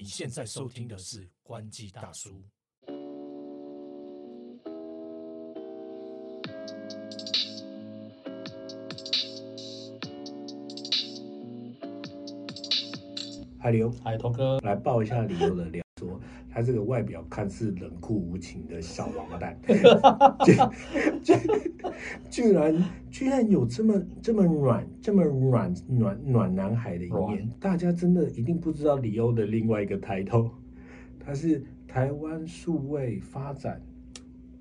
你现在收听的是《关机大叔》。海流海头哥，来报一下理由的料，说他这个外表看似冷酷无情的小王八蛋，居然居然有这么这么软这么软暖暖男孩的一面，大家真的一定不知道李欧的另外一个抬头，他是台湾数位发展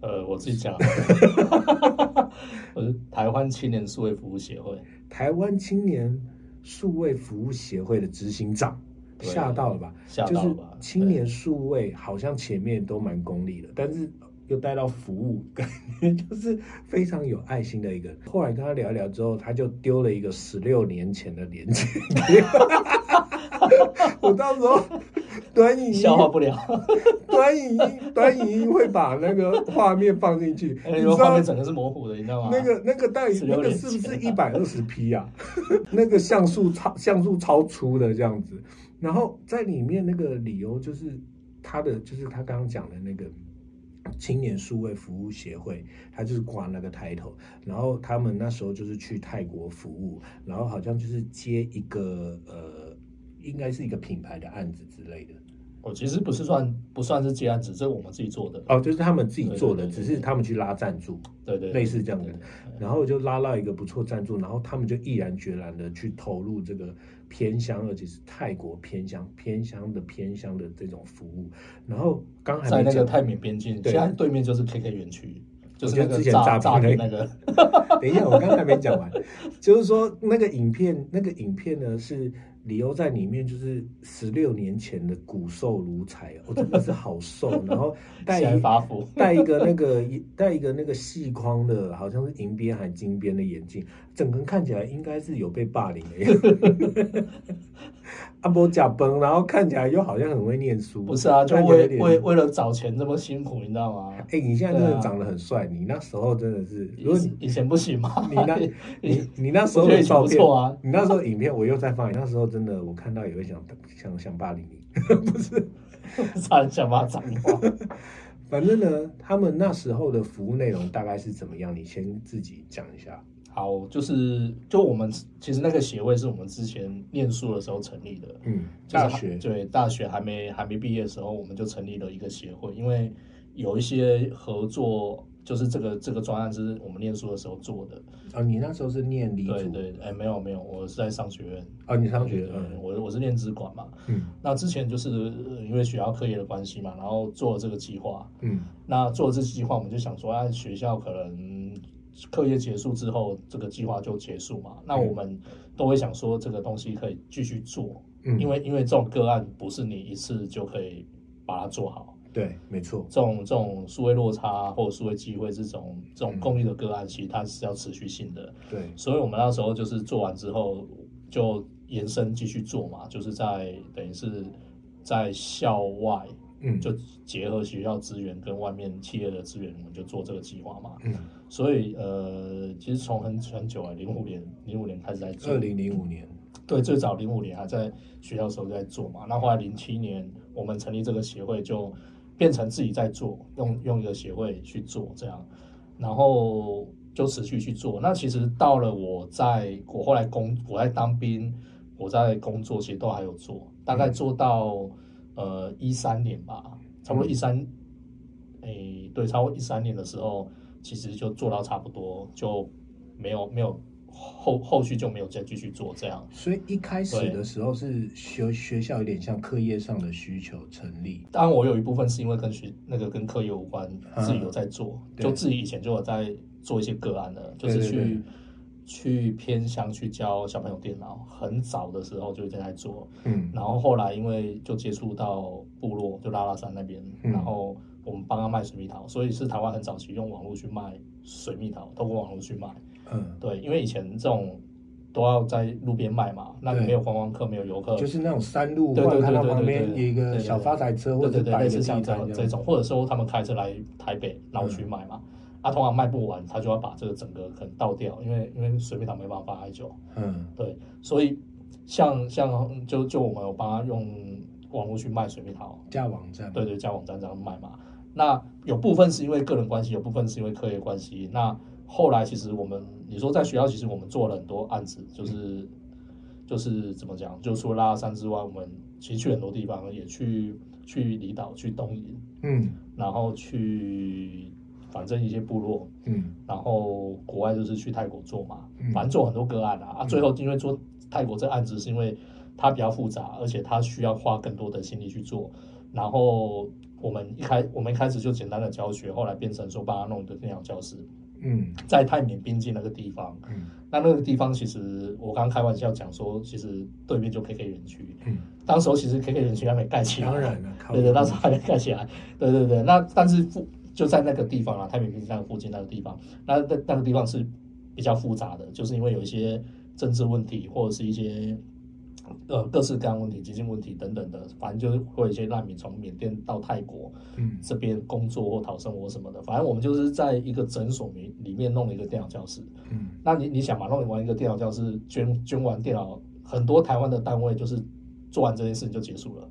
呃，我自己讲，我是台湾青年数位服务协会，台湾青年数位服务协会的执行长，对吓到了吧？吓就是到了吧？青年数位好像前面都蛮功利的，但是又带到服务，感觉就是非常有爱心的一个。后来跟他聊一聊之后，他就丢了一个十六年前的链接给我，我到时候短影音消化不了，短影音短影音会把那个画面放进去，那你知道个画面整个是模糊的，你知道吗？那个那个到底16那个是不是一前百二十 P 啊？那个像素超像素超粗的这样子，然后在里面那个理由就是他的就是他刚刚讲的那个青年数位服务协会，他就是挂那个抬头，然后他们那时候就是去泰国服务，然后好像就是接一个呃，应该是一个品牌的案子之类的。哦其实不是算不算是接案子，这是我们自己做的。哦，就是他们自己做的，对对对只是他们去拉赞助。对对，类似这样的然后就拉到一个不错赞助，然后他们就毅然决然的去投入这个偏乡，而且是泰国偏乡、偏乡的偏乡的这种服务。然后刚还在那个泰缅边境，对。对面就是 KK 园区，就是之前那个诈诈诈骗那个，等一下，我刚刚还没讲完，就是说那个影片，那个影片呢是李欧在里面，就是十六年前的骨瘦如柴，我、真的是好瘦，然后戴一发福，戴一个那个戴一个那个细框的，好像是银边还金边的眼镜，整个人看起来应该是有被霸凌的样子。阿伯假崩，然后看起来又好像很会念书。不是啊，就为为为了找钱这么辛苦，你知道吗？哎、你现在真的长得很帅，你那时候真的是，如果你以以前不行吗？你那，你你那时候的照片，啊，你那时候影片我又在放，你那时候真的我看到也会想想想霸凌你，不是？想把它脏话。反正呢，他们那时候的服务内容大概是怎么样？你先自己讲一下。好，就是就我们其实那个协会是我们之前念书的时候成立的，嗯，就是还大学，对大学还没还没毕业的时候，我们就成立了一个协会，因为有一些合作，就是这个这个专案是我们念书的时候做的。哦，你那时候是念理组，对对，哎，没有没有，我是在商学院。哦，你上学，院嗯我我是念资管嘛。嗯那之前就是呃因为学校课业的关系嘛，然后做了这个计划。嗯那做了这计划，我们就想说，啊，学校可能课业结束之后，这个计划就结束嘛。那我们都会想说，这个东西可以继续做，嗯，因为因为这种个案不是你一次就可以把它做好。对，没错，这种这种数位落差或者数位机会这种这种公益的个案，其实它是要持续性的。对，所以我们那时候就是做完之后就延伸继续做嘛，就是在等于是在校外嗯，就结合学校资源跟外面企业的资源，我们就做这个计划嘛。嗯，所以呃，其实从很很久啊，零五年零五年开始在做。二，零零五年，对，最早零五年还在学校的时候在做嘛。那后来零七年我们成立这个协会，就变成自己在做，用用一个协会去做这样，然后就持续去做。那其实到了我在我后来工我在当兵，我在工作，其实都还有做，大概做到呃一三年吧，差不多一三，诶，对，差不多一三年的时候，其实就做到差不多，就没有没有后后续就没有再继续做这样。所以一开始的时候是学学校有点像课业上的需求成立，当然，我有一部分是因为跟学那个跟课业无关，嗯。自己有在做，对。就自己以前就有在做一些个案的，就是去对对。对去偏乡去教小朋友电脑，很早的时候就在做，嗯。然后后来因为就接触到部落，就拉拉山那边，嗯。然后我们帮他卖水蜜桃，所以是台湾很早期用网络去卖水蜜桃，透过网络去卖。嗯，对，因为以前这种都要在路边卖嘛，那你对没有观光客，没有游客，就是那种山路，对对对对对旁边有对一个对小发财车，或对对对，者摆个类似像地摊这种，或者说他们开车来台北绕区卖嘛，啊，通常卖不完，他就要把这个整个可能倒掉，因为因为水蜜桃没办法放太久，嗯对，所以像像就就我们有帮他用网络去卖水蜜桃，加网站，对对，加网站这样卖嘛。那有部分是因为个人关系，有部分是因为课业关系。那后来其实我们，你说在学校，其实我们做了很多案子，就是就是怎么讲，就除了拉山之外，我们其实去很多地方，也去去离岛、去东营，嗯然后去反正一些部落，嗯然后国外就是去泰国做嘛嗯，反正做很多个案啊。啊，最后因为做泰国这案子是因为它比较复杂，而且它需要花更多的心力去做。然后我们一开我们一开始就简单的教学，后来变成说帮他弄一个电脑教室，嗯在泰缅边境那个地方。嗯那那个地方其实我刚刚开玩笑讲说，其实对面就 KK 园区，嗯，当时候其实 KK 园区还没盖起来，当然了，对对，当时候还没盖起来。对对对，那但是附就在那个地方啊，太平边境那个附近那个地方，那那那个地方是比较复杂的，就是因为有一些政治问题或者是一些呃各式各样问题、经济问题等等的，反正就是会有一些难民从缅甸到泰国嗯。这边工作或讨生活什么的，反正我们就是在一个诊所里里面弄了一个电脑教室。嗯。那你你想嘛，弄完一个电脑教室，捐捐完电脑，很多台湾的单位就是做完这件事情就结束了，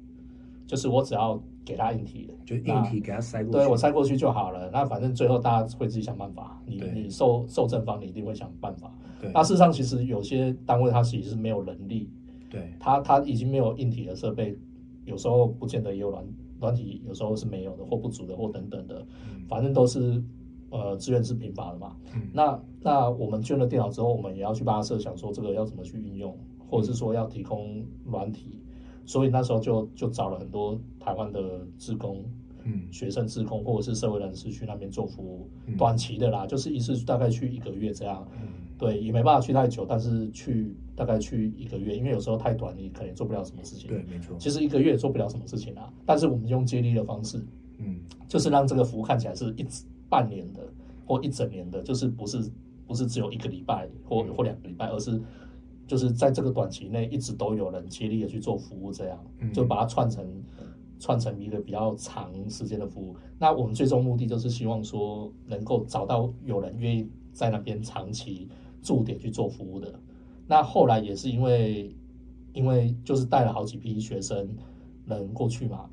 就是我只要给他硬体，就硬体给他塞过去，对我塞过去就好了。那反正最后大家会自己想办法，你你受受正方，你一定会想办法。对那事实上，其实有些单位它其实是没有能力，对它它已经没有硬体的设备，有时候不见得也有软软体，有时候是没有的或不足的或等等的，嗯反正都是呃资源是贫乏的嘛。嗯那那我们捐了电脑之后，我们也要去帮他设想说这个要怎么去运用，或者是说要提供软体，所以那时候就就找了很多台湾的职工、嗯。学生职工或者是社会人士去那边做服务，嗯。短期的啦，就是一次大概去一个月这样。嗯。对，也没办法去太久，但是去大概去一个月，因为有时候太短，你可能做不了什么事情。对，没错，其实一个月也做不了什么事情啊，但是我们用接力的方式，嗯。就是让这个服务看起来是一半年的或一整年的，就是不是不是只有一个礼拜或或两个礼拜，而是就是在这个短期内一直都有人接力的去做服务，这样嗯就把它串成串成一个比较长时间的服务。那我们最终目的就是希望说能够找到有人愿意在那边长期驻点去做服务的。那后来也是因为因为就是带了好几批学生人过去嘛，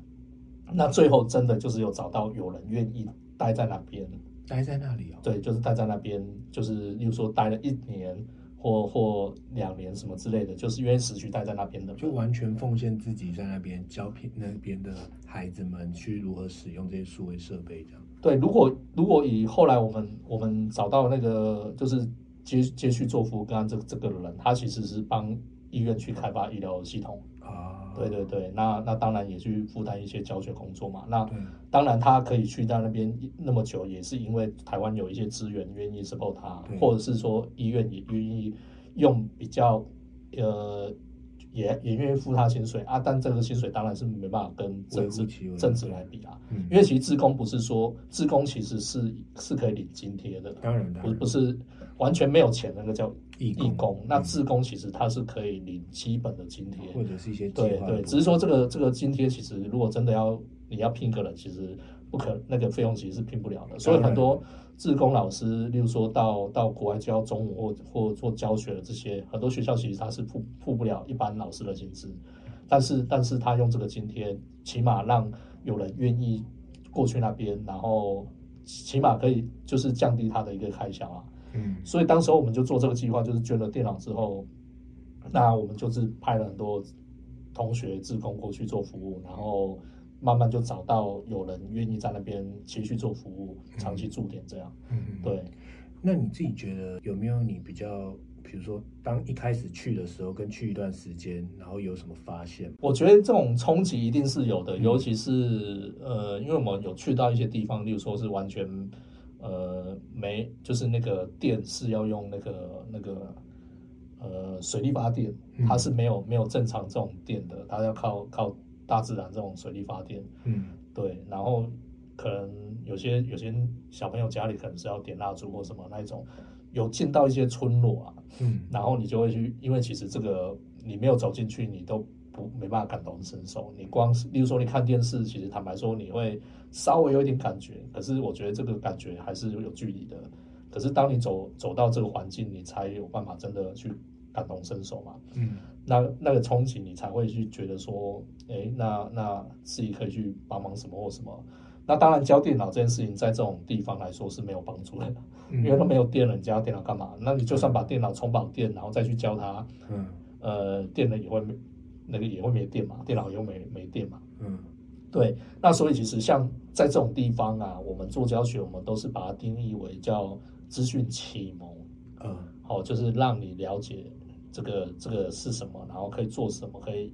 那最后真的就是有找到有人愿意待在那边，待在那里哦，对，就是待在那边，就是例如说待了一年或或两年什么之类的，就是愿意持续待在那边的，就完全奉献自己在那边教平那边的孩子们去如何使用这些数位设备，这样，对，如果如果以后来我们我们找到那个就是接接续做服务刚刚这这个人，他其实是帮医院去开发医疗系统，啊，对对对，那那当然也去负担一些教学工作嘛。那，当然他可以去到那边那么久，也是因为台湾有一些资源愿意 support 他，或者是说医院也愿意用比较呃。也也愿意付他薪水啊，但这个薪水当然是没办法跟政治政治来比啊。嗯，因为其实自工不是说自工其实是是可以领津贴的，当然当然不不是完全没有钱那个叫义义工。那嗯志工其实他是可以领基本的津贴，或者是一些对对，只是说这个这个津贴其实如果真的要你要聘个人，其实不可那个费用其实是聘不了的，所以很多志工老师，例如说到到国外教中文或或做教学的这些，很多学校其实他是付付不了一般老师的薪资，但是但是他用这个津贴，起码让有人愿意过去那边，然后起码可以就是降低他的一个开销啊。嗯。所以当时候我们就做这个计划，就是捐了电脑之后，那我们就是派了很多同学志工过去做服务，然后慢慢就找到有人愿意在那边继续做服务，长期驻点这样。嗯，嗯，对，那你自己觉得有没有你比较，比如说当一开始去的时候，跟去一段时间，然后有什么发现？我觉得这种冲击一定是有的，嗯。尤其是呃，因为我们有去到一些地方，例如说是完全呃煤，就是那个电是要用那个那个呃水力发电，嗯它是没有没有正常这种电的，它要靠靠大自然这种水力发电。嗯对，然后可能有些有些小朋友家里可能是要点蜡烛或什么那一种，有进到一些村落啊，嗯然后你就会去，因为其实这个你没有走进去，你都不没办法感同身受。你光是，例如说你看电视，其实坦白说你会稍微有一点感觉，可是我觉得这个感觉还是有距离的。可是当你走走到这个环境，你才有办法真的去感同身受嘛。嗯那那个憧憬，你才会去觉得说，哎，那那自己可以去帮忙什么或什么。那当然，教电脑这件事情在这种地方来说是没有帮助的，嗯，因为它没有电了，你教电脑干嘛？那你就算把电脑充饱电，然后再去教它，嗯呃，电了也会没那个也会没电嘛，电脑也会没没电嘛。嗯。对，那所以其实像在这种地方啊，我们做教学，我们都是把它定义为叫资讯启蒙，嗯。好、就是让你了解这个这个是什么，然后可以做什么，可以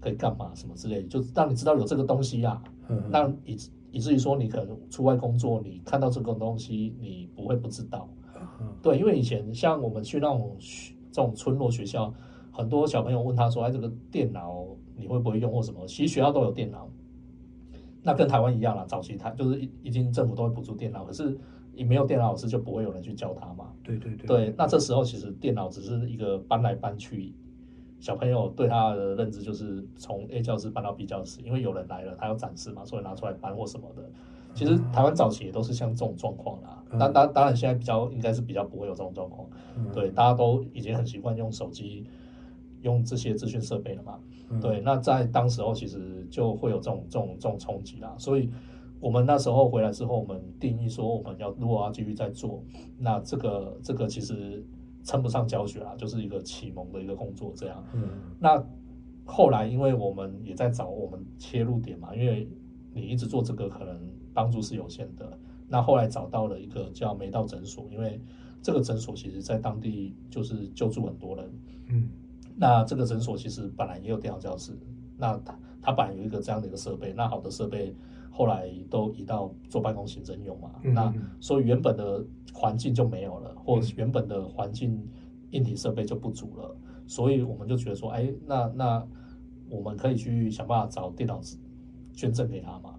可以干嘛什么之类的，就让你知道有这个东西啊，嗯，那以至以至于说你可能出外工作，你看到这个东西，你不会不知道。嗯。对，因为以前像我们去那种学这种村落学校，很多小朋友问他说：“哎，这个电脑你会不会用或什么？”其实学校都有电脑，那跟台湾一样啦。早期台就是已已经政府都会补助电脑，可是你没有电脑老师就不会有人去教他嘛。对对对对，那这时候其实电脑只是一个搬来搬去，小朋友对他的认知就是从 A 教室搬到 B 教室，因为有人来了，他要展示嘛，所以拿出来搬或什么的。其实台湾早期也都是像这种状况啦，嗯当当当然现在比较应该是比较不会有这种状况，嗯对，大家都已经很习惯用手机。用这些资讯设备了嘛？嗯对，那在当时候其实就会有这种这种这种冲击啦，所以我们那时候回来之后，我们定义说我们要如果要继续再做，那这个这个其实称不上教学啦，就是一个启蒙的一个工作这样。嗯那后来因为我们也在找我们切入点嘛，因为你一直做这个可能帮助是有限的。那后来找到了一个叫梅道诊所，因为这个诊所其实在当地就是救助很多人。嗯那这个诊所其实本来也有电脑教室，那它它本来有一个这样的一个设备，那好的设备后来都移到做办公行政用嘛，那所以原本的环境就没有了，或者原本的环境硬体设备就不足了，所以我们就觉得说，哎，那那我们可以去想办法找电脑捐赠给他嘛，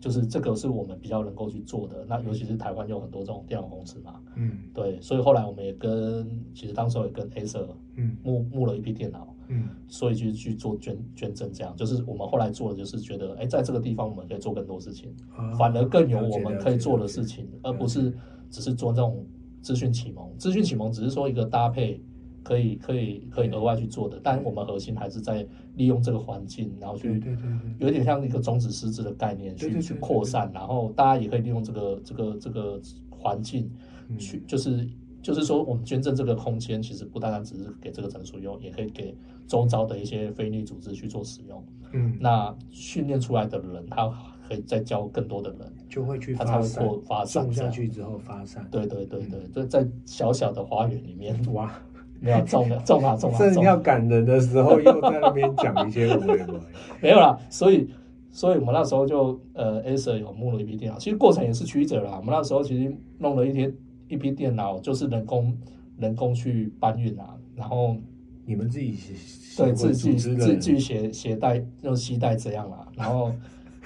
就是这个是我们比较能够去做的。那尤其是台湾有很多这种电脑公司嘛，嗯。对，所以后来我们也跟，其实当时候也跟 Acer 嗯。募募了一批电脑，嗯。所以就去做捐捐赠，这样。就是我们后来做的，就是觉得，哎，在这个地方我们可以做更多事情，啊反而更有我们可以做的事情，而不是只是做这种资讯启蒙。资讯启蒙只是说一个搭配，可以可以可以额外去做的，但我们核心还是在利用这个环境，然后去对对对对。有点像一个种子师资的概念去去扩散，然后大家也可以利用这个这个这个环境嗯。去，就是就是说，我们捐赠这个空间，其实不单单只是给这个诊所用，也可以给周遭的一些非利组织去做使用。嗯，那训练出来的人，他可以再教更多的人，就会去他才会扩发散。下去之后发散。对对对对，就在小小的花园里面，哇，没有种了种啊种啊正种啊，要感人的时候，又在那边讲一些无为不为。没有啦。所以，所以我们那时候就呃，Acer 有募了一批电脑，其实过程也是曲折啦。我们那时候其实弄了一天一批电脑，就是人工人工去搬运啊，然后你们自己协对自己自自己携携带用携带这样啦，然后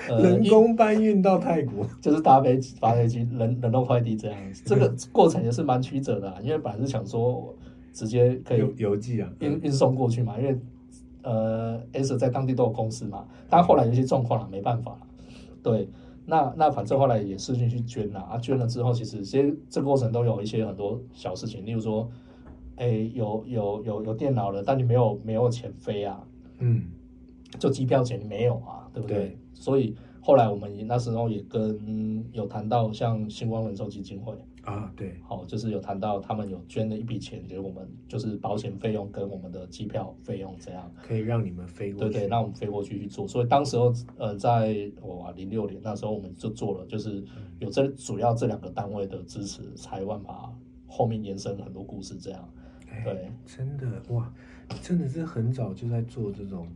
呃 人工搬运到泰国。就是搭飞机搭飞机人、人工快递这样，这个 过程也是蛮曲折的、啊，因为本来是想说直接可以邮邮寄啊，运运送过去嘛，因为呃 S 在当地都有公司嘛，但后来有些状况了，没办法了，对。那那反正后来也是进去捐了啊，捐了之后，其实这些这个过程都有一些很多小事情，例如说，哎，有有有有电脑了，但你没有没有钱飞啊，嗯就机票钱没有啊，对不对？对所以后来我们那时候也跟有谈到像星光人寿基金会，啊，对，好、就是有谈到他们有捐了一笔钱给我们，就是保险费用跟我们的机票费用这样。可以让你们飞过去。对对，让我们飞过去去做。所以当时候，呃，在哇零六年那时候我们就做了，就是有这主要这两个单位的支持，才有办法后面延伸很多故事这样。哎对，真的哇，真的是很早就在做这种，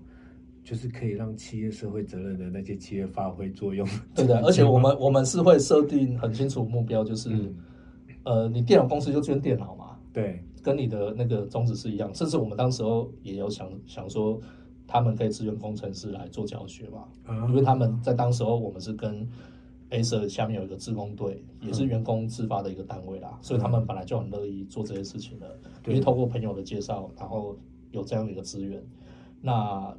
就是可以让企业社会责任的那些企业发挥作用。对的，而且我们我们是会设定很清楚目标，就是、嗯呃，你电脑公司就捐电脑嘛，对，跟你的那个宗旨是一样。甚至我们当时候也有想想说，他们可以支援工程师来做教学嘛，啊因为他们在当时候我们是跟 Acer 下面有一个志工队，也是员工自发的一个单位啦，所以他们本来就很乐意做这些事情的，对因为透过朋友的介绍，然后有这样的一个资源，那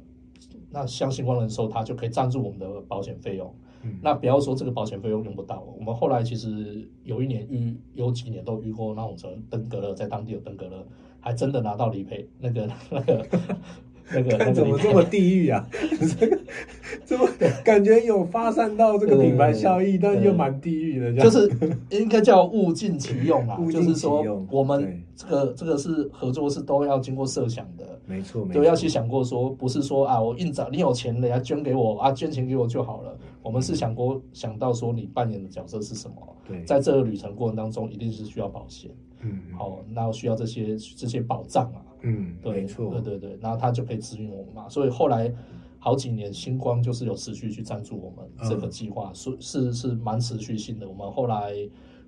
那像星光人寿，它就可以赞助我们的保险费用。嗯。那不要说这个保险费用用不到，我们后来其实有一年遇有几年都遇过那种什么登革热，在当地有登革热，还真的拿到理赔那个 那个 那个怎么这么。地狱啊？这个这么感觉有发散到这个品牌效益，但又蛮地狱的，就是应该叫物尽其用啊就是说我们这个这个是合作是都要经过设想的，没错，没就错，要去想过说，不是说啊我硬找你有钱了呀捐给我啊捐钱给我就好了，我们是想过想到说你扮演的角色是什么，对，在这个旅程过程当中一定是需要保险，嗯。好，那需要这些这些保障啊，嗯，对，没错，对对对，然后他就可以支援我们嘛。所以后来好几年，星光就是有持续去赞助我们嗯。这个计划，是是是蛮持续性的。我们后来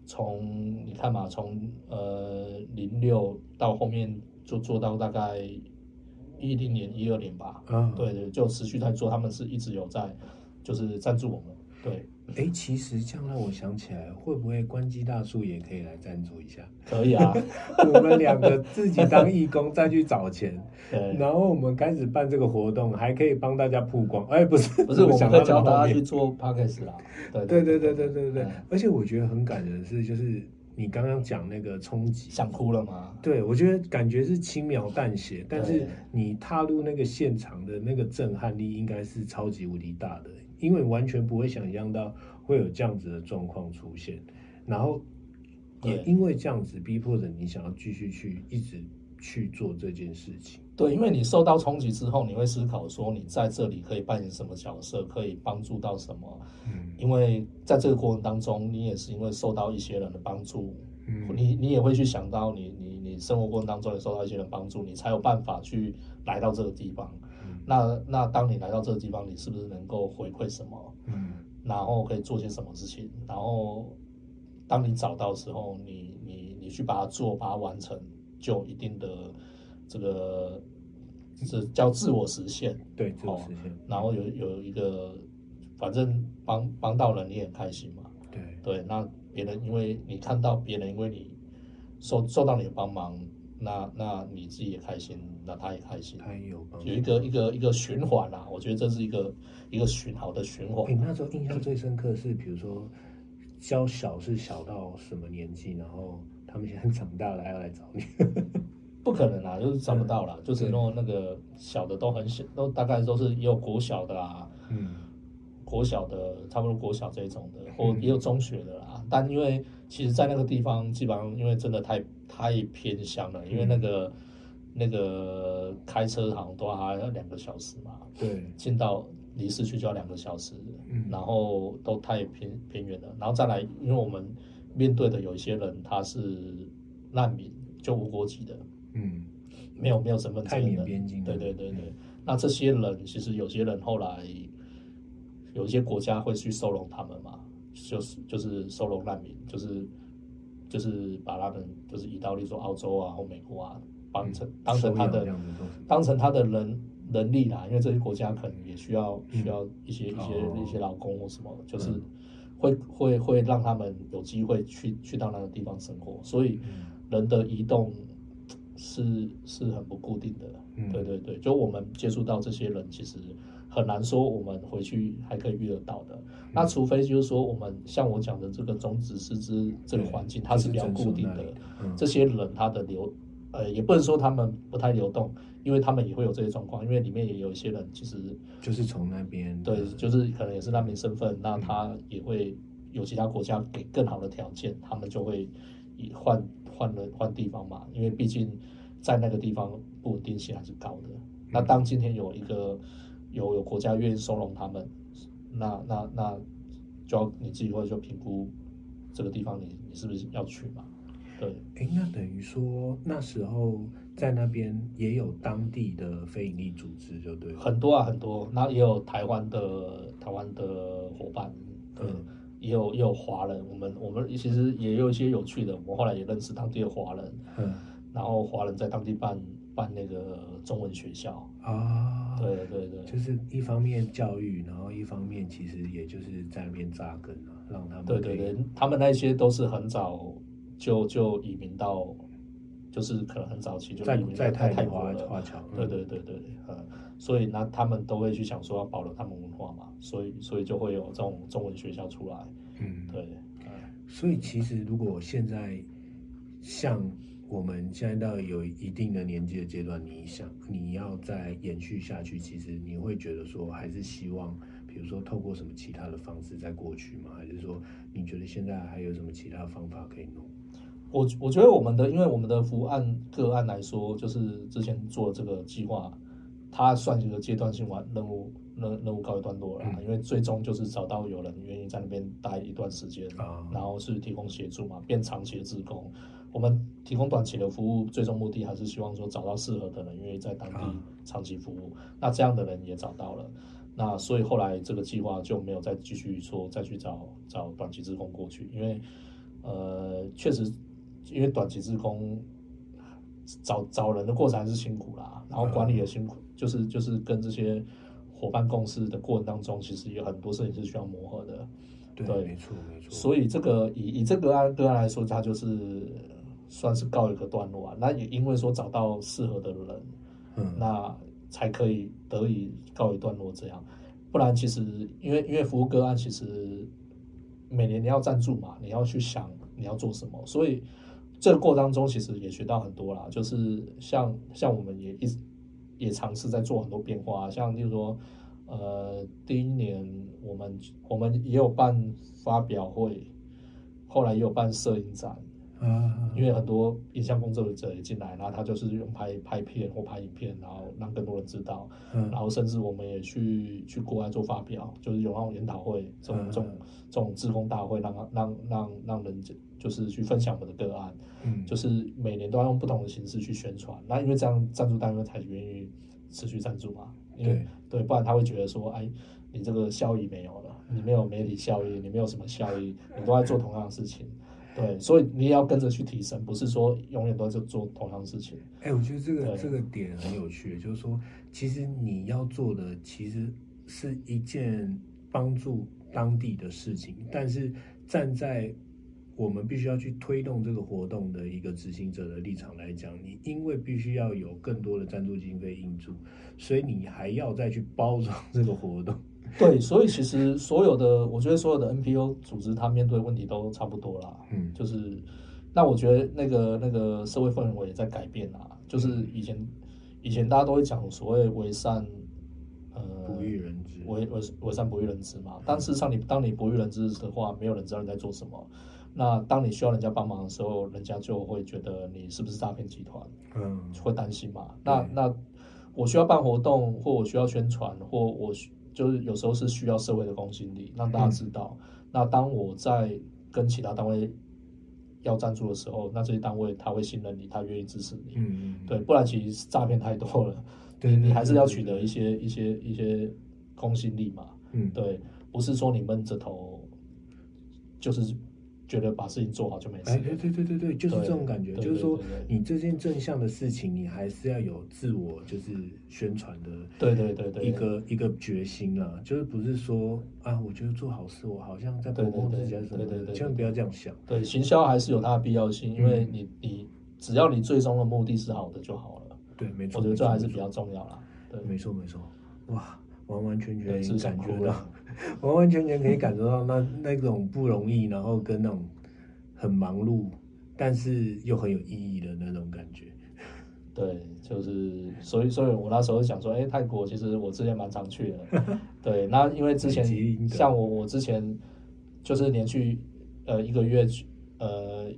从你看嘛，从呃零六到后面就做到大概一零年、一二年吧，嗯，对对，就持续在做，他们是一直有在就是赞助我们，对，哎，其实这样让我想起来，会不会关机大叔也可以来赞助一下？可以啊，我们两个自己当义工，再去找钱，对。然后我们开始办这个活动，还可以帮大家曝光。哎，不是，不是，我们想到可以教大那么后面家去做 podcast 啦。对对对对对对对嗯，而且我觉得很感人的是，就是你刚刚讲那个冲击，想哭了吗？对我觉得感觉是轻描淡写，但是你踏入那个现场的那个震撼力应该是超级无敌大的，因为完全不会想象到会有这样子的状况出现，然后也因为这样子逼迫着你想要继续去一直去做这件事情。对，因为你受到冲击之后，你会思考说你在这里可以扮演什么角色，可以帮助到什么。嗯因为在这个过程当中，你也是因为受到一些人的帮助，嗯你你也会去想到你你你生活过程当中也受到一些人帮助，你才有办法去来到这个地方。嗯那那当你来到这个地方，你是不是能够回馈什么？嗯然后可以做些什么事情？然后当你找到的时候，你你你去把它做，把它完成，就有一定的这个是叫自我实现。对，自我哦实现。然后有有一个，反正帮帮到人，你也很开心嘛。对，对，那别人因为你看到别人因为你受受到你的帮忙，那那你自己也开心，那他也开心，他也有帮助。有一个一个一个循环啦。我觉得这是一个一个循好的循环你。那时候印象最深刻是，比如说教小是小到什么年纪，然后他们现在长大了还要来找你。不可能啦，就是找不到啦，就是对说那个小的都很小，都大概都是也有国小的啦，嗯国小的差不多国小这一种的，或嗯也有中学的啦。但因为其实，在那个地方基本上因为真的太太偏乡了，因为那个那个开车好像都还要两个小时嘛，对，进到离市区就要两个小时，嗯。然后都太偏偏远了，然后再来，因为我们面对的有一些人他是难民，就无国籍的，嗯，没有没有身份太证的，缅边境了。对对对对，那这些人其实有些人后来有一些国家会去收容他们嘛，就是就是收容难民，就是就是把他们就是移到例如说澳洲啊或美国啊，当成当成他的当成他的人人力啦，因为这些国家可能也需要嗯。需要一些一些哦。一些劳工或什么，就是嗯。会会会让他们有机会去去到那个地方生活，所以嗯。人的移动是是很不固定的。嗯。对对对，就我们接触到这些人，其实很难说我们回去还可以遇得到的。嗯那除非就是说，我们像我讲的这个种子师资这个环境，它是比较固定的。嗯这些人他的流，呃，也不能说他们不太流动，因为他们也会有这些状况，因为里面也有一些人其实就是从那边对，就是可能也是难民身份，那他也会有其他国家给更好的条件，他们就会以换换了换地方嘛，因为毕竟在那个地方不稳定性还是高的。那当今天有一个有有国家愿意收容他们，那那那就要你自己会就评估这个地方你你是不是要去嘛？对，哎，那等于说那时候在那边也有当地的非营利组织，就对。很多啊很多，那也有台湾的台湾的伙伴，对，嗯也有也有华人，我们我们其实也有一些有趣的，我们后来也认识当地的华人，嗯然后华人在当地办办那个中文学校，啊，，对对对，就是一方面教育，然后一方面其实也就是在那边扎根啊，让他们对对对，他们那些都是很早就就移民到，就是可能很早期就在移民到在泰泰国华华侨，嗯。对对对对，呃，所以那他们都会去想说要保留他们文化嘛，所以所以就会有这种中文学校出来，嗯，对，呃所以其实如果现在像我们现在到有一定的年纪的阶段，你想你要再延续下去，其实你会觉得说，还是希望，比如说透过什么其他的方式再过去吗？还是说你觉得现在还有什么其他方法可以弄？我我觉得我们的，因为我们的服务案个案来说，就是之前做这个计划，它算一个阶段性完任务，任任务告一段落了。因为最终就是找到有人愿意在那边待一段时间，然后是提供协助嘛，变长期的职工。我们提供短期的服务，最终目的还是希望说找到适合的人，因为在当地长期服务。那这样的人也找到了，那所以后来这个计划就没有再继续说再去找找短期职工过去，因为呃，确实。因为短期职工找找人的过程还是辛苦啦，然后管理也辛苦，就是就是跟这些伙伴共事的过程当中，其实有很多事情是需要磨合的。对，没错没错。所以这个以以这个案个案来说，它就是算是告一个段落啊。那也因为说找到适合的人，嗯，那才可以得以告一段落这样。不然其实因为因为服务个案，其实每年你要赞助嘛，你要去想你要做什么，所以。这个过程当中，其实也学到很多啦，就是像像我们也一直也尝试在做很多变化，像例如说，呃，第一年我们我们也有办发表会，后来也有办摄影展。嗯，因为很多影像工作者也进来，然后他就是用拍拍片或拍影片，然后让更多人知道。嗯，然后甚至我们也去去国外做发表，就是有那种研讨会，这种这种这种志工大会，让让让让人就是去分享我们的个案。嗯，就是每年都要用不同的形式去宣传。那因为这样赞助单位才愿意持续赞助嘛。因为对，不然他会觉得说，哎，你这个效益没有了，你没有媒体效益，你没有什么效益，你都在做同样的事情。对，所以你也要跟着去提升，不是说永远都在做同样的事情。哎，我觉得这个这个点很有趣，就是说，其实你要做的其实是一件帮助当地的事情，但是站在我们必须要去推动这个活动的一个执行者的立场来讲，你因为必须要有更多的赞助经费应助，所以你还要再去包装这个活动。对，所以其实所有的，我觉得所有的 NPO 组织，它面对问题都差不多啦。嗯，就是，那我觉得那个那个社会氛围也在改变啊。就是以前以前大家都会讲所谓为善，呃，不欲人知，为为为善不欲人知嘛。但事实上，你当你不欲人知的话，没有人知道你在做什么。那当你需要人家帮忙的时候，人家就会觉得你是不是诈骗集团？嗯，会担心嘛。那那我需要办活动，或我需要宣传，或我需。就是有时候是需要社会的公信力，让大家知道。那当我在跟其他单位要赞助的时候，那这些单位他会信任你，他愿意支持你。嗯嗯。对，不然其实诈骗太多了。对你还是要取得一些一些一些公信力嘛。嗯。对，不是说你闷着头就是。觉得把事情做好就没事。哎，对对对对对，就是这种感觉。就是说，你这件正向的事情，你还是要有自我就是宣传的。对对对对。一个一个决心啊，就是不是说啊，我觉得做好事，我好像在保护自己什么的，千万不要这样想。对，行销还是有它的必要性，因为你你只要你最终的目的是好的就好了。对，没错。我觉得这还是比较重要啦。对，没错没错。哇，完完全全感觉到。完完全全可以感受到那那种不容易，然后跟那种很忙碌，但是又很有意义的那种感觉。对，就是所以，所以我那时候想说，哎，泰国其实我之前蛮常去的。对，那因为之前像我，我之前就是连续呃一个月去呃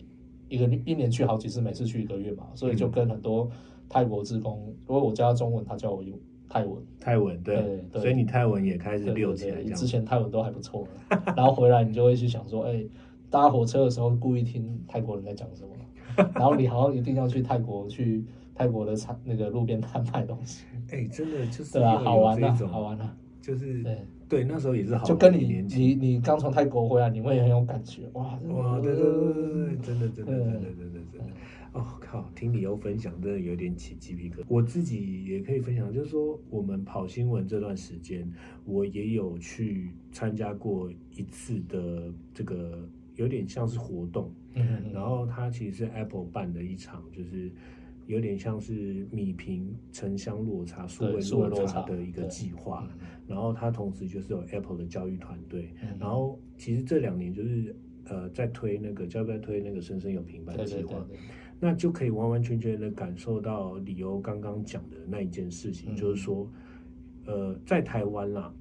一个一年去好几次，每次去一个月嘛，所以就跟很多泰国职工，如果我教中文，他教我用。泰文，泰文对，所以你泰文也开始溜起来。之前泰文都还不错，然后回来你就会去想说，哎，搭火车的时候故意听泰国人在讲什么，然后你好像一定要去泰国去泰国的餐那个路边摊买东西。哎，真的就是对啊，好玩啊，好玩啊，就是对。对，那时候也是好，就跟你你你刚从泰国回来，你会很有感觉，哇哇，对对对对对，真的真的真的真的真的真的。哦靠！听你又分享，真的有点起鸡皮疙瘩。我自己也可以分享，就是说我们跑新闻这段时间，我也有去参加过一次的这个有点像是活动。嗯然后它其实是 Apple 办的一场，就是有点像是米平城乡落差、数位落差的一个计划。然后它同时就是有 Apple 的教育团队。然后其实这两年就是呃在推那个教育在推那个生生有平板计划。那就可以完完全全的感受到李欧刚刚讲的那一件事情，嗯。就是说，呃，在台湾啦，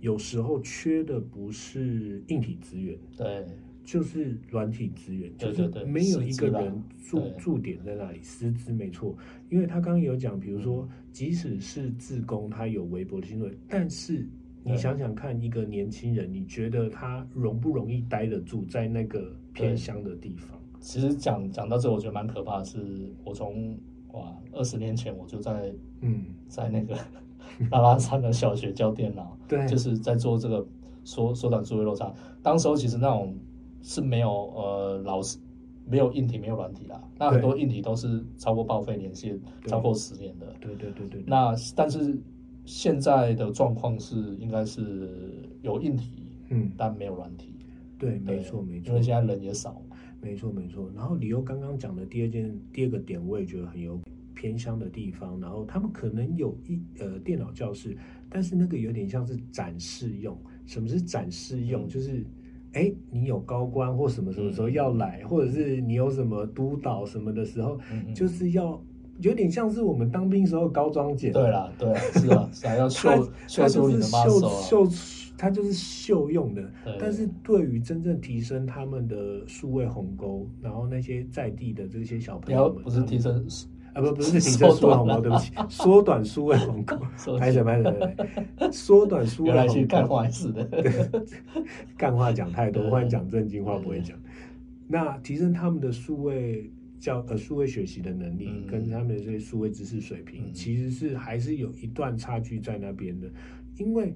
有时候缺的不是硬体资源，对，就是软体资源，对就是没有一个人驻对。驻点在那里，师资没错。因为他刚刚有讲，比如嗯。说，即使是自工，他有微薄的薪水，但是你想想看，一个年轻人，你觉得他容不容易待得住在那个偏乡的地方？其实讲讲到这，我觉得蛮可怕的是，我从哇二十年前我就在嗯，在那个 拉拉山的小学教电脑，对，就是在做这个缩缩短数位落差。当时候其实那种是没有呃老师没有硬体没有软体啦，那很多硬体都是超过报废年限超过十年的。对对对对对，那但是现在的状况是应该是有硬体，嗯，但没有软体。对，对没错没错因为，现在人也少。没错没错。然后李欧刚刚讲的第二件第二个点，我也觉得很有偏乡的地方。然后他们可能有一呃电脑教室，但是那个有点像是展示用。什么是展示用？嗯就是哎，你有高官或什么什么时候要来，或者是你有什么督导什么的时候，就是要有点像是我们当兵时候高装检。对啦，对啦，是啊，是啊，要秀秀出你的就是秀。秀，它就是秀用的。但是对于真正提升他们的数位鸿沟，然后那些在地的这些小朋友们，不是 提升，啊，不不是提升数位鸿沟，对不起，缩短数位鸿沟，说拍手拍手，拍手缩短数位鸿沟。坏事的。干话讲太多，对忽然讲正经话不会讲。那提升他们的数位教呃数位学习的能力，嗯跟他们的这些数位知识水平，嗯其实是还是有一段差距在那边的。因为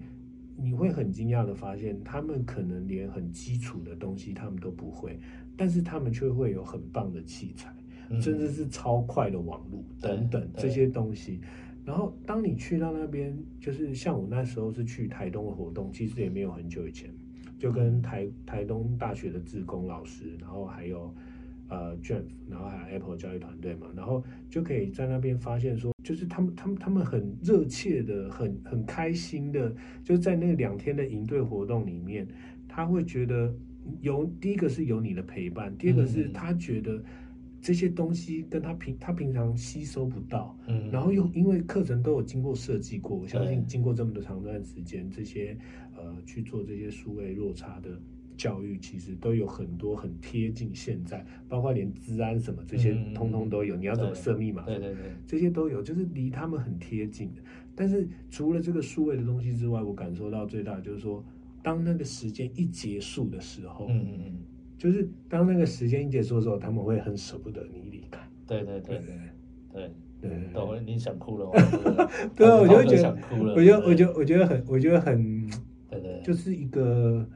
你会很惊讶的发现，他们可能连很基础的东西他们都不会，但是他们却会有很棒的器材。嗯甚至是超快的网络等等这些东西。然后当你去到那边，就是像我那时候是去台东的活动，其实也没有很久以前，就跟台台东大学的志工老师，然后还有呃 Jeff，然后还有 Apple 教育团队嘛，然后就可以在那边发现说，就是他们他们他们很热切的、很很开心的，就在那两天的营队活动里面，他会觉得有第一个是有你的陪伴，第二个是嗯他觉得这些东西跟他平他平常吸收不到，嗯，然后又因为课程都有经过设计过，我相信经过这么多长段时间，这些呃去做这些数位落差的教育，其实都有很多很贴近现在，包括连治安什么这些通通都有。你要怎么对设密码？对对对，这些都有，就是离他们很贴近的。但是除了这个数位的东西之外，我感受到最大的就是说，当那个时间一结束的时候，嗯嗯嗯，就是当那个时间一结束的时候，他们会很舍不得你离开。对对对对对对，对懂了，你想哭了吗？对啊，我就觉得，想哭了。我觉得，我对觉得，我觉得很，我觉得很，对对，就是一个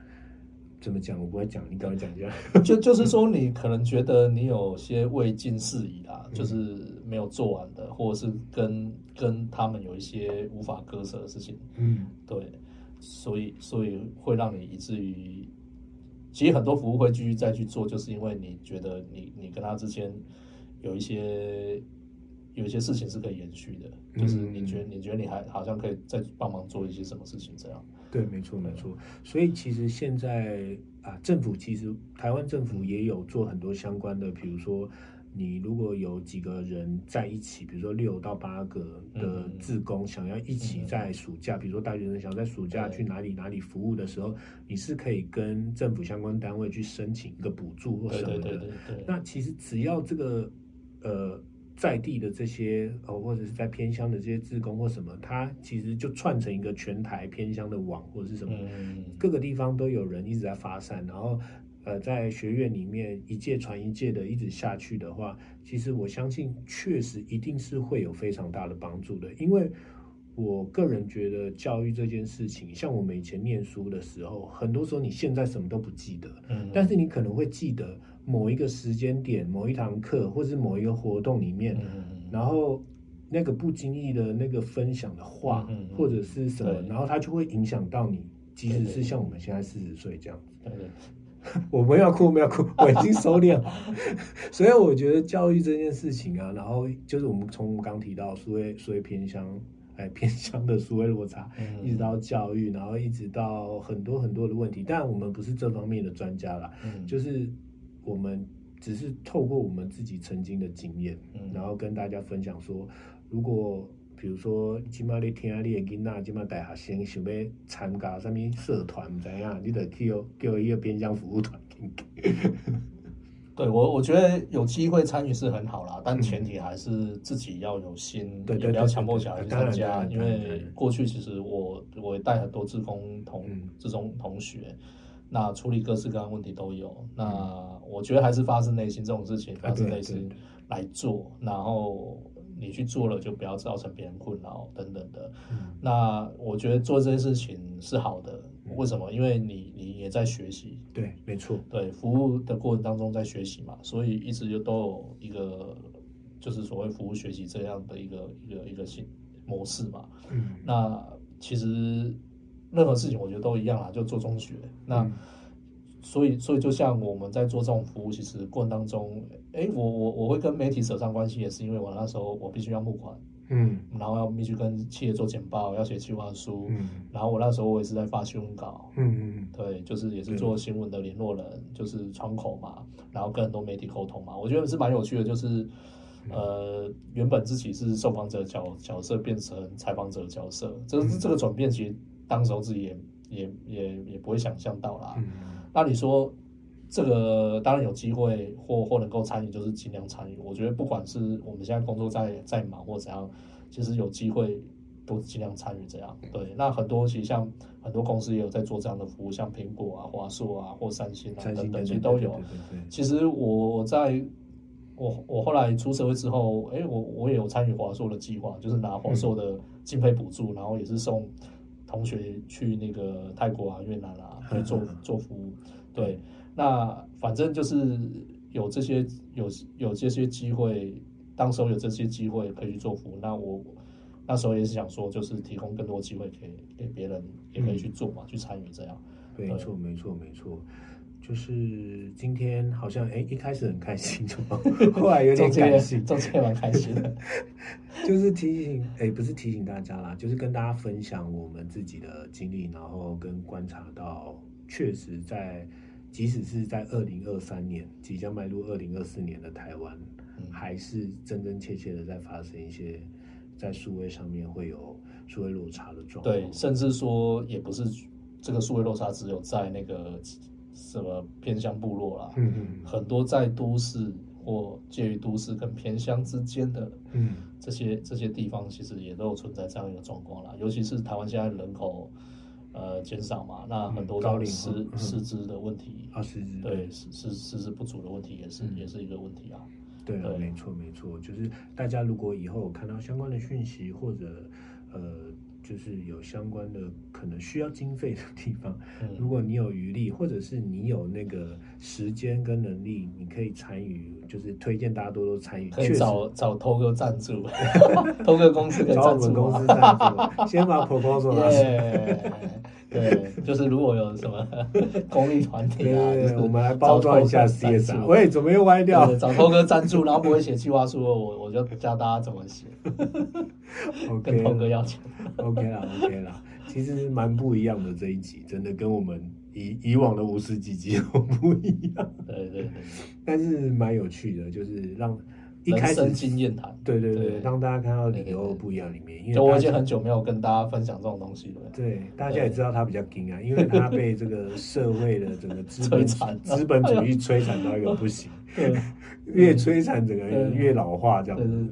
怎么讲，我不会讲，你赶快讲一下。就就是说，你可能觉得你有些未尽事宜啦，嗯。就是没有做完的，或者是跟跟他们有一些无法割舍的事情，嗯。对，所以所以会让你以至于，其实很多服务会继续再去做，就是因为你觉得你你跟他之间有一些有一些事情是可以延续的，就是你觉得你觉得你还好像可以再帮忙做一些什么事情这样，对，没错，没错。所以其实现在啊，政府其实台湾政府也有做很多相关的，比如说。你如果有几个人在一起，比如说六到八个的嗯志工想要一起在暑假，比如说大学生想在暑假去哪里哪里服务的时候，你是可以跟政府相关单位去申请一个补助或什么的。对对对对，那其实只要这个呃在地的这些呃或者是在偏乡的这些志工或什么，他其实就串成一个全台偏乡的网或者是什么，嗯，各个地方都有人一直在发散，然后呃在学院里面一届传一届的一直下去的话，其实我相信确实一定是会有非常大的帮助的，因为。我个人觉得教育这件事情，像我们以前念书的时候，很多时候你现在什么都不记得，嗯，但是你可能会记得某一个时间点、某一堂课，或是某一个活动里面，然后那个不经意的那个分享的话，或者是什么，然后它就会影响到你。即使是像我们现在四十岁这样子，我不要哭，我们要哭，我已经收敛好。所以我觉得教育这件事情啊，然后就是我们从我们刚提到所谓所谓偏乡，哎偏乡的所谓落差，嗯一直到教育，然后一直到很多很多的问题。但我们不是这方面的专家啦，嗯就是我们只是透过我们自己曾经的经验，嗯然后跟大家分享说，如果比如说今麦你听你的囡仔，今麦大学生想要参加什么社团，唔知影，你得去叫叫伊个偏乡服务团。对我，我觉得有机会参与是很好啦，但前提还是自己要有心，不要对强迫小孩去参加。因为过去其实我我也带很多志工同嗯志中同学，那处理各式各样的问题都有。那嗯我觉得还是发自内心这种事情，发自内心来做，然后你去做了就不要造成别人困扰等等的。嗯那我觉得做这件事情是好的，嗯为什么？因为你你也在学习，对，没错，对服务的过程当中在学习嘛，所以一直就都有一个就是所谓服务学习这样的一个一个一个新模式嘛。嗯，那其实任何事情我觉得都一样啦，就做中学。那、嗯。所以所以就像我们在做这种服务，其实过程当中，哎，我我我会跟媒体扯上关系，也是因为我那时候我必须要募款，嗯。然后要必须跟企业做简报，要写计划书，嗯。然后我那时候我也是在发新闻稿，嗯嗯对，就是也是做新闻的联络人，就是窗口嘛，然后跟很多媒体沟通嘛，我觉得是蛮有趣的，就是呃，原本自己是受访者角角色变成采访者角色，这这个转变其实当时候自己也也也也不会想象到啦。嗯那你说这个当然有机会或或能够参与，就是尽量参与。我觉得不管是我们现在工作在在忙或怎样，其实有机会都尽量参与这样。对，那很多其实像很多公司也有在做这样的服务，像苹果啊、华硕啊或三星啊等等，其对实都有。其实我我在我我后来出社会之后，哎，我我也有参与华硕的计划，就是拿华硕的经费补助，然后也是送同学去那个泰国啊、越南啊去做做服务。对，那反正就是有这些有有这些机会，当时候有这些机会可以去做服务，那我那时候也是想说，就是提供更多机会给给别人，也可以去做嘛，去参与这样。对，没错没错没错。就是今天好像哎一开始很开心，怎么后来有点感性，中间也蛮开心的。就是提醒，哎、不是提醒大家啦，就是跟大家分享我们自己的经历，然后跟观察到，确实在，即使是在二零二三年即将迈入二零二四年的台湾，嗯还是真真切切的在发生一些在数位上面会有数位落差的状况。对，甚至说也不是这个数位落差只有在那个什么偏乡部落啦，嗯嗯很多在都市或介于都市跟偏乡之间的嗯。这些这些地方，其实也都有存在这样一个状况啦。尤其是台湾现在人口呃减少嘛，那很多嗯高龄的师化嗯。师资的问题，啊是是对师师师资不足的问题也是嗯。也是一个问题啊。对。没错没错，就是大家如果以后有看到相关的讯息，或者呃，就是有相关的可能需要经费的地方，如嗯，果你有余力，或者是你有那个时间跟能力，你可以参与，就是推荐大家多多参与。可以找 找偷哥赞助，偷哥公司可以找我赞助吗们公司赞助，先把 proposal 拿出来。对，就是如果有什么公益团体啊，对我们来包装一下 CSR。喂，怎么又歪掉对找偷哥赞助，然后不会写计划书，我我就教大家怎么写，跟？OK 偷哥了要钱。，OK 啦，OK 啦，其实蛮不一样的这一集，真的跟我们以以往的五十几集都不一样，对对对，但是蛮有趣的，就是让一开始经验谈。对对对，让大家看到理由不一样里面，因为我已经很久没有跟大家分享这种东西了。对，大家也知道他比较硬啊，因为他被这个社会的整个资本 资本主义摧残到一个不行，对 越摧残整个人越老化这样对子。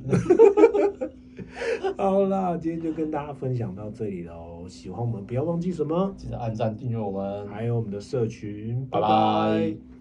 对，好啦，今天就跟大家分享到这里喽。喜欢我们不要忘记什么，记得按赞订阅我们，还有我们的社群，拜。拜拜